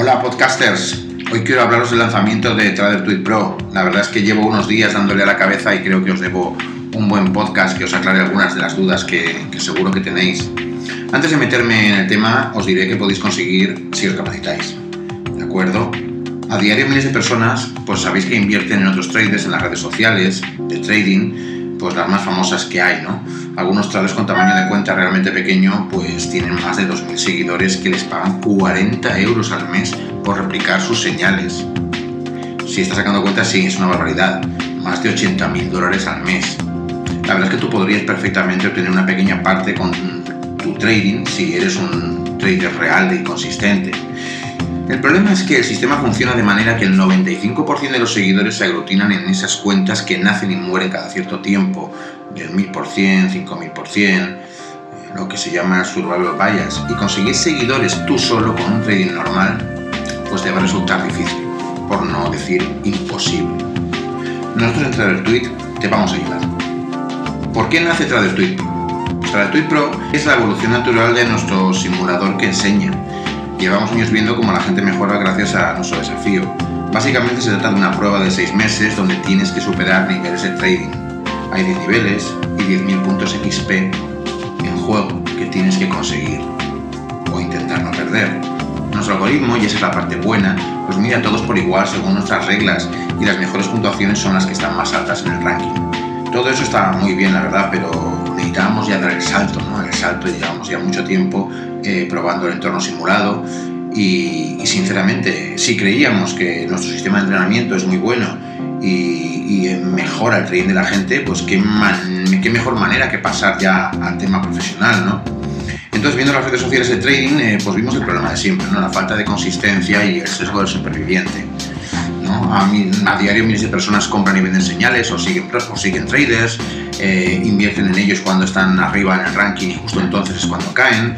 Hola podcasters, hoy quiero hablaros del lanzamiento de Trader Tweet Pro. La verdad es que llevo unos días dándole a la cabeza y creo que os debo un buen podcast que os aclare algunas de las dudas que, seguro que tenéis. Antes de meterme en el tema, os diré que podéis conseguir si os capacitáis. ¿De acuerdo? A diario miles de personas, pues sabéis que invierten en otros traders en las redes sociales, de trading, pues las más famosas que hay, ¿no? Algunos traders con tamaño de cuenta realmente pequeño, pues tienen más de 2.000 seguidores que les pagan 40 euros al mes por replicar sus señales. Si estás sacando cuenta, sí, es una barbaridad. Más de 80.000 dólares al mes. La verdad es que tú podrías perfectamente obtener una pequeña parte con tu trading si eres un trader real y consistente. El problema es que el sistema funciona de manera que el 95% de los seguidores se aglutinan en esas cuentas que nacen y mueren cada cierto tiempo, del 1000%, 5000%, eh, lo que se llama survival bias, y conseguir seguidores tú solo con un trading normal, pues te va a resultar difícil, por no decir imposible. Nosotros en TraderTweet te vamos a ayudar. ¿Por qué nace TraderTweet Pro? TraderTweet Pro es la evolución natural de nuestro simulador que enseña Llevamos años viendo cómo la gente mejora gracias a nuestro desafío. Básicamente se trata de una prueba de 6 meses donde tienes que superar niveles de trading. Hay 10 niveles y 10.000 puntos XP en juego que tienes que conseguir o intentar no perder. Nuestro algoritmo, y esa es la parte buena, los mira a todos por igual según nuestras reglas y las mejores puntuaciones son las que están más altas en el ranking. Todo eso está muy bien, la verdad, pero necesitábamos ya dar el salto, ¿no? El salto, llevamos ya mucho tiempo eh, probando el entorno simulado y, sinceramente, si creíamos que nuestro sistema de entrenamiento es muy bueno y, mejora el trading de la gente, pues qué, qué mejor manera que pasar ya al tema profesional, ¿no? Entonces, viendo las redes sociales de trading, eh, pues vimos el problema de siempre, ¿no? La falta de consistencia y el sesgo del superviviente. A, diario miles de personas compran y venden señales o siguen, traders, eh, invierten en ellos cuando están arriba en el ranking y justo entonces es cuando caen.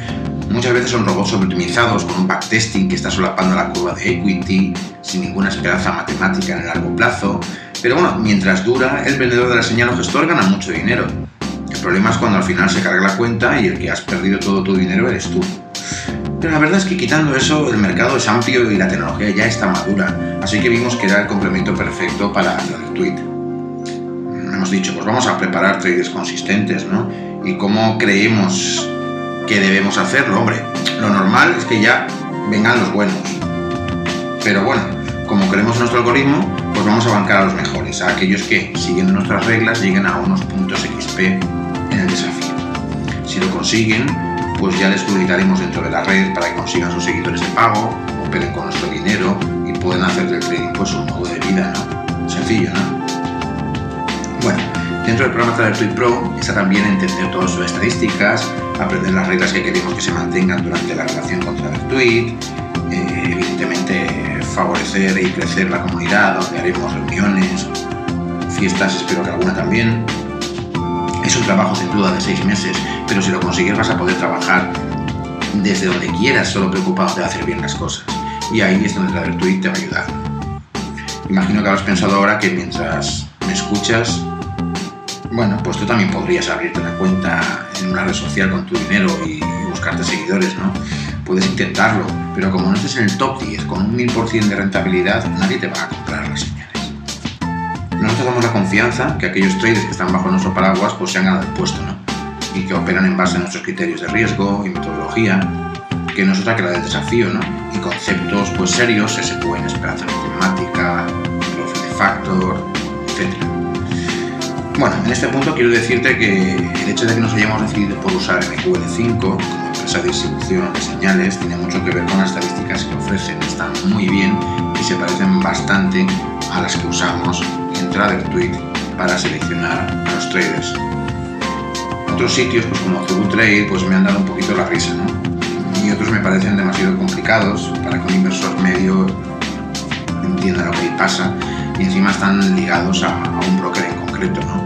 Muchas veces son robots sobreoptimizados con un backtesting que está solapando la curva de equity sin ninguna esperanza matemática en el largo plazo. Pero bueno, mientras dura, el vendedor de la señal o gestor gana mucho dinero. El problema es cuando al final se carga la cuenta y el que has perdido todo tu dinero eres tú. Pero la verdad es que quitando eso, el mercado es amplio y la tecnología ya está madura, así que vimos que era el complemento perfecto para el tweet hemos dicho, pues vamos a preparar traders consistentes, ¿no? Y cómo creemos que debemos hacerlo, hombre. Lo normal es que ya vengan los buenos. Pero bueno, como creemos nuestro algoritmo, pues vamos a bancar a los mejores, a aquellos que, siguiendo nuestras reglas, lleguen a unos puntos XP en el desafío. Si lo consiguen, pues ya les publicaremos dentro de la red para que consigan sus seguidores de pago, operen con nuestro dinero y puedan hacer del trading pues un modo de vida, ¿no? Sencillo, ¿no? Bueno, dentro del programa TraderTweet Pro está también entender todas sus estadísticas, aprender las reglas que queremos que se mantengan durante la relación con TraderTweet, eh, evidentemente favorecer y crecer la comunidad, donde haremos reuniones, fiestas, espero que alguna también. Es un trabajo sin duda de seis meses, pero si lo consigues vas a poder trabajar desde donde quieras, solo preocupado de hacer bien las cosas. Y ahí es donde TraderTweet te va a ayudar. Imagino que habrás pensado ahora que mientras me escuchas bueno, pues tú también podrías abrirte una cuenta en una red social con tu dinero y, buscarte seguidores, ¿no? Puedes intentarlo, pero como no estés en el top 10 con un 1000% de rentabilidad, nadie te va a comprar las. Nosotros damos la confianza que aquellos traders que están bajo nuestro paraguas pues se han ganado el puesto, ¿no? Y que operan en base a nuestros criterios de riesgo y metodología, que no es otra que la del desafío, ¿no? Y conceptos pues serios, SQN, esperanza matemática, growth factor, etc. Bueno, en este punto quiero decirte que el hecho de que nos hayamos decidido por usar MQL5 como empresa de distribución de señales tiene mucho que ver con las estadísticas que ofrecen. Están muy bien y se parecen bastante a las que usamos en TraderTweet para seleccionar a los traders. Otros sitios, pues como Trade, pues me han dado un poquito la risa, ¿no? Y otros me parecen demasiado complicados para que un inversor medio entienda lo que pasa y encima están ligados a, un broker en concreto. ¿no?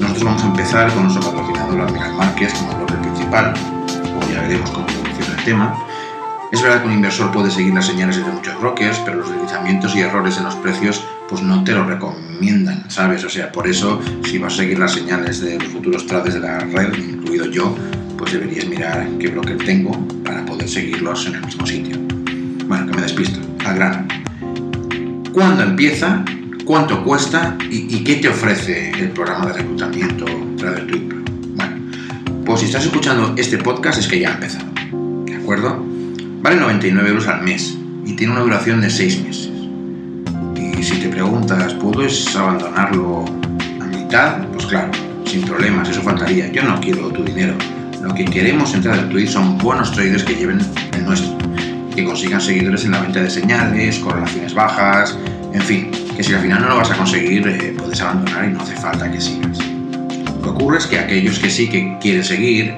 Nosotros vamos a empezar con nuestro patrocinador Admiral Márquez como broker principal, o ya veremos cómo funciona el tema. Es verdad que un inversor puede seguir las señales de muchos brokers, pero los deslizamientos y errores en los precios pues no te lo recomiendan, ¿sabes? O sea, por eso si vas a seguir las señales de los futuros trades de la red, incluido yo, pues deberías mirar qué broker tengo para poder seguirlos en el mismo sitio. Bueno, que me despisto. grano. ¿Cuándo empieza? ¿Cuánto cuesta? ¿Y, qué te ofrece el programa de reclutamiento Trader Pro? Bueno, pues si estás escuchando este podcast es que ya ha empezado. ¿De acuerdo? Vale 99 euros al mes y tiene una duración de 6 meses. Y si te preguntas, ¿puedes abandonarlo a mitad? Pues claro, sin problemas, eso faltaría. Yo no quiero tu dinero. Lo que queremos en Tweet son buenos traders que lleven el nuestro, que consigan seguidores en la venta de señales, correlaciones bajas, en fin, que si al final no lo vas a conseguir, eh, puedes abandonar y no hace falta que sigas. Lo que ocurre es que aquellos que sí que quieren seguir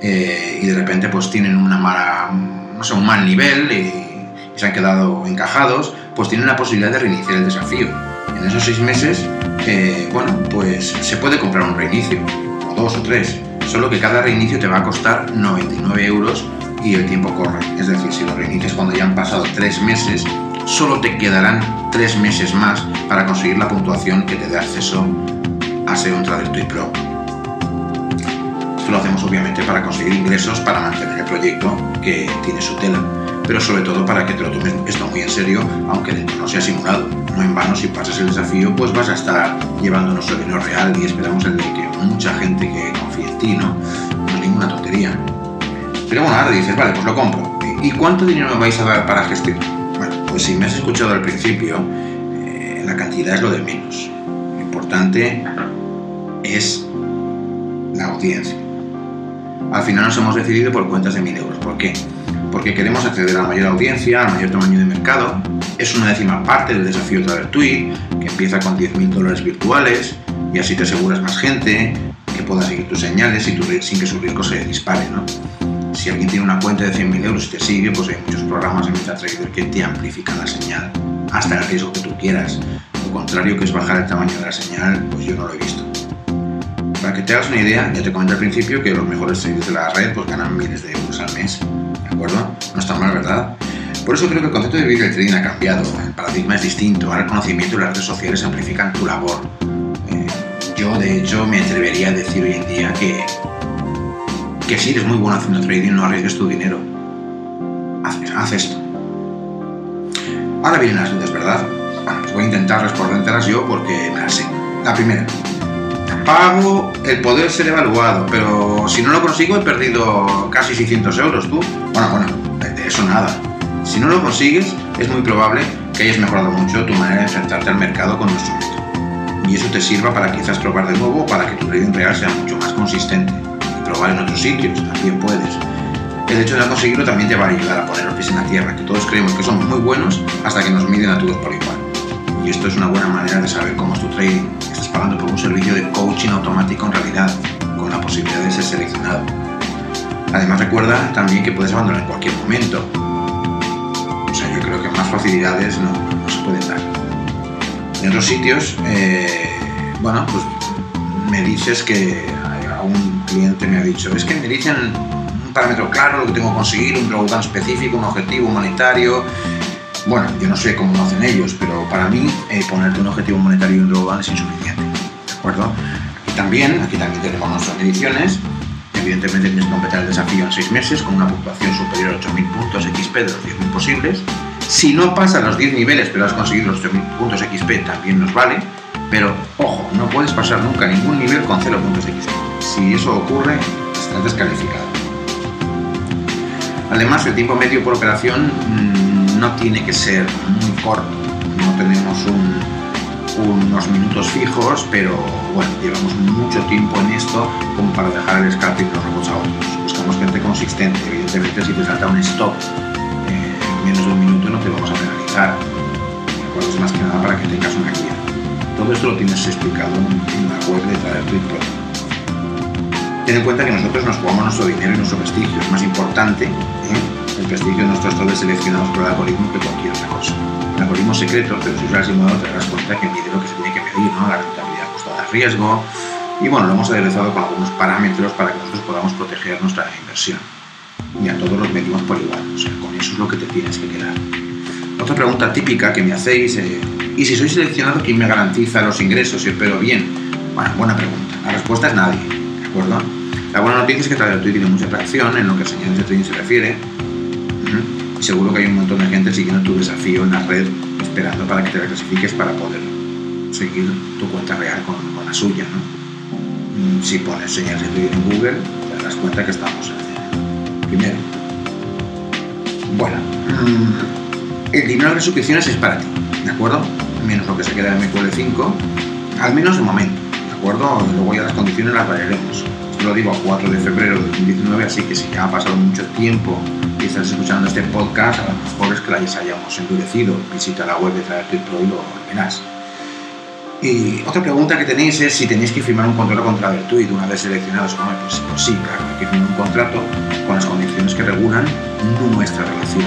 eh, y de repente pues tienen una mala, no sé, un mal nivel y, se han quedado encajados, pues tienen la posibilidad de reiniciar el desafío. En esos seis meses, eh, bueno, pues se puede comprar un reinicio, o dos o tres, solo que cada reinicio te va a costar 99 euros y el tiempo corre. Es decir, si lo reinicias cuando ya han pasado tres meses, solo te quedarán tres meses más para conseguir la puntuación que te dé acceso a ser un Trader Tweet Pro. Esto lo hacemos obviamente para conseguir ingresos para mantener el proyecto que tiene su tela, pero sobre todo para que te lo tomes esto muy en serio, aunque no sea simulado. No en vano, si pasas el desafío, pues vas a estar llevando nuestro dinero real y esperamos el de que mucha gente que confíe en ti, ¿no? No es ninguna tontería. Pero bueno, ahora dices, vale, pues lo compro. ¿Y cuánto dinero me vais a dar para gestionar? Bueno, pues si me has escuchado al principio, eh, la cantidad es lo de menos. Lo importante es la audiencia. Al final nos hemos decidido por cuentas de 1000 euros. ¿Por qué? Porque queremos acceder a la mayor audiencia, al mayor tamaño de mercado. Es una décima parte del desafío Trader Tweet, que empieza con 10.000 dólares virtuales y así te aseguras más gente que pueda seguir tus señales y tu, sin que su riesgo se dispare. ¿no? Si alguien tiene una cuenta de 100.000 euros y te sigue, pues hay muchos programas en MetaTrader que te amplifican la señal hasta el riesgo que tú quieras. Lo contrario, que es bajar el tamaño de la señal, pues yo no lo he visto. Para que te hagas una idea, ya te comenté al principio que los mejores traders de la red pues ganan miles de euros al mes. ¿De acuerdo? No está mal, ¿verdad? Por eso creo que el concepto de vivir trading ha cambiado. El paradigma es distinto. Ahora el conocimiento y las redes sociales amplifican tu labor. Eh, yo, de hecho, me atrevería a decir hoy en día que que si eres muy bueno haciendo trading, no arriesgues tu dinero. Haz, esto. Ahora vienen las dudas, ¿verdad? Pues voy a intentar respondértelas yo porque me las sé. La primera. Pago el poder ser evaluado, pero si no lo consigo he perdido casi 600 euros, ¿tú? Bueno, bueno, de eso nada. Si no lo consigues, es muy probable que hayas mejorado mucho tu manera de enfrentarte al mercado con nuestro método. Y eso te sirva para quizás probar de nuevo para que tu trading real sea mucho más consistente probar en otros sitios, también puedes. El hecho de no conseguirlo también te va a ayudar a poner los pies en la tierra, que todos creemos que somos muy buenos hasta que nos miden a todos por igual. Y esto es una buena manera de saber cómo es tu trading. Estás pagando por un servicio de coaching automático en realidad, con la posibilidad de ser seleccionado. Además recuerda también que puedes abandonar en cualquier momento. O sea, yo creo que más facilidades no, se pueden dar. En otros sitios, eh, bueno, pues me dices que un cliente me ha dicho, es que me dicen un parámetro claro, lo que tengo que conseguir, un drawdown específico, un objetivo monetario. Bueno, yo no sé cómo lo hacen ellos, pero para mí eh, ponerte un objetivo monetario drawdown es insuficiente. ¿De acuerdo? Y también, aquí también tenemos nuestras mediciones. Evidentemente tienes que completar el desafío en 6 meses con una puntuación superior a 8.000 puntos XP de los 10.000 posibles. Si no pasas los 10 niveles pero has conseguido los 8.000 puntos XP también nos vale. Pero ojo, no puedes pasar nunca ningún nivel con 0 puntos XP. Si eso ocurre, estás descalificado. Además, el tiempo medio por operación mm, no tiene que ser muy corto. No tenemos unos minutos fijos, pero bueno, llevamos mucho tiempo en esto como para dejar el scalping los rebotes a otros. Buscamos gente consistente. Evidentemente, si te salta un stop eh, en menos de un minuto, no te vamos a penalizar. Más que nada para que tengas una guía. Todo esto lo tienes explicado en la web de Trader. Ten en cuenta que nosotros nos jugamos nuestro dinero y nuestro prestigio. Es más importante ¿eh? El prestigio de nuestros traders seleccionados por el algoritmo que cualquier otra cosa. El algoritmo secreto, pero si usas el simulador te darás cuenta que mide lo que se tiene que medir, ¿no? la rentabilidad costada de riesgo. Y bueno, lo hemos aderezado con algunos parámetros para que nosotros podamos proteger nuestra inversión. Y a todos los medimos por igual. O sea, con eso es lo que te tienes que quedar. Otra pregunta típica que me hacéis, eh, ¿y si soy seleccionado, quién me garantiza los ingresos y espero bien? Bueno, buena pregunta. La respuesta es nadie, ¿de acuerdo? La buena noticia es que TraderTweet tiene mucha atracción en lo que a señales de trading se refiere. Seguro que hay un montón de gente siguiendo tu desafío en la red, esperando para que te clasifiques para poder seguir tu cuenta real con, la suya. ¿no? Mm, si pones señales de Twitter en Google, te darás cuenta que estamos en el primero. Bueno, mm, el dinero de suscripciones es para ti, ¿de acuerdo? Menos lo que se queda en MQL5, al menos de momento, ¿de acuerdo? Luego ya las condiciones las variaremos lo digo a 4 de febrero de 2019, así que si ya ha pasado mucho tiempo y estás escuchando este podcast, a lo mejor es que la hayamos endurecido. Visita la web de Traer Pro y lo verás. Y otra pregunta que tenéis es si tenéis que firmar un contrato contra Vertuit una vez seleccionados. Pues, pues, sí, claro, hay que firmar un contrato con las condiciones que regulan nuestra relación.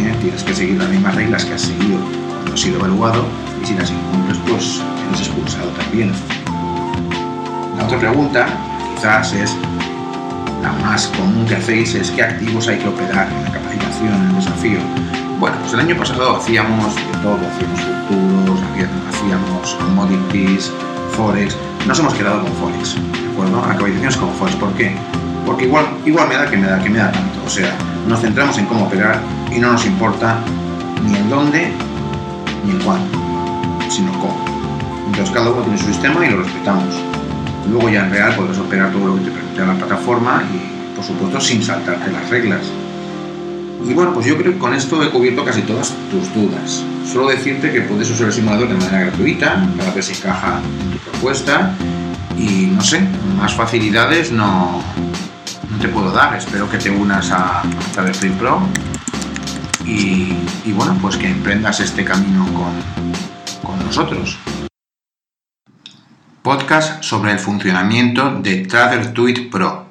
¿Eh? Tienes que seguir las mismas reglas que has seguido cuando has sido evaluado y si las incumples, pues eres expulsado también. La otra pregunta es la más común que hacéis es qué activos hay que operar en la capacitación, en el desafío. Bueno, pues el año pasado hacíamos de todo, hacíamos futuros, hacíamos commodities, forex, nos hemos quedado con forex, ¿de acuerdo? La capacitación es con forex, ¿por qué? Porque igual, igual me da que me da que me da tanto, o sea, nos centramos en cómo operar y no nos importa ni en dónde ni en cuándo, sino cómo. Entonces cada uno tiene su sistema y lo respetamos. Luego ya en real podrás operar todo lo que te permite la plataforma y por supuesto sin saltarte las reglas. Y bueno, pues yo creo que con esto he cubierto casi todas tus dudas. Solo decirte que puedes usar el simulador de manera gratuita, para ver si encaja en tu propuesta. Y no sé, más facilidades no, no te puedo dar. Espero que te unas a Free Pro y, y, bueno, pues que emprendas este camino con, con nosotros podcast sobre el funcionamiento de TraderTweet Pro.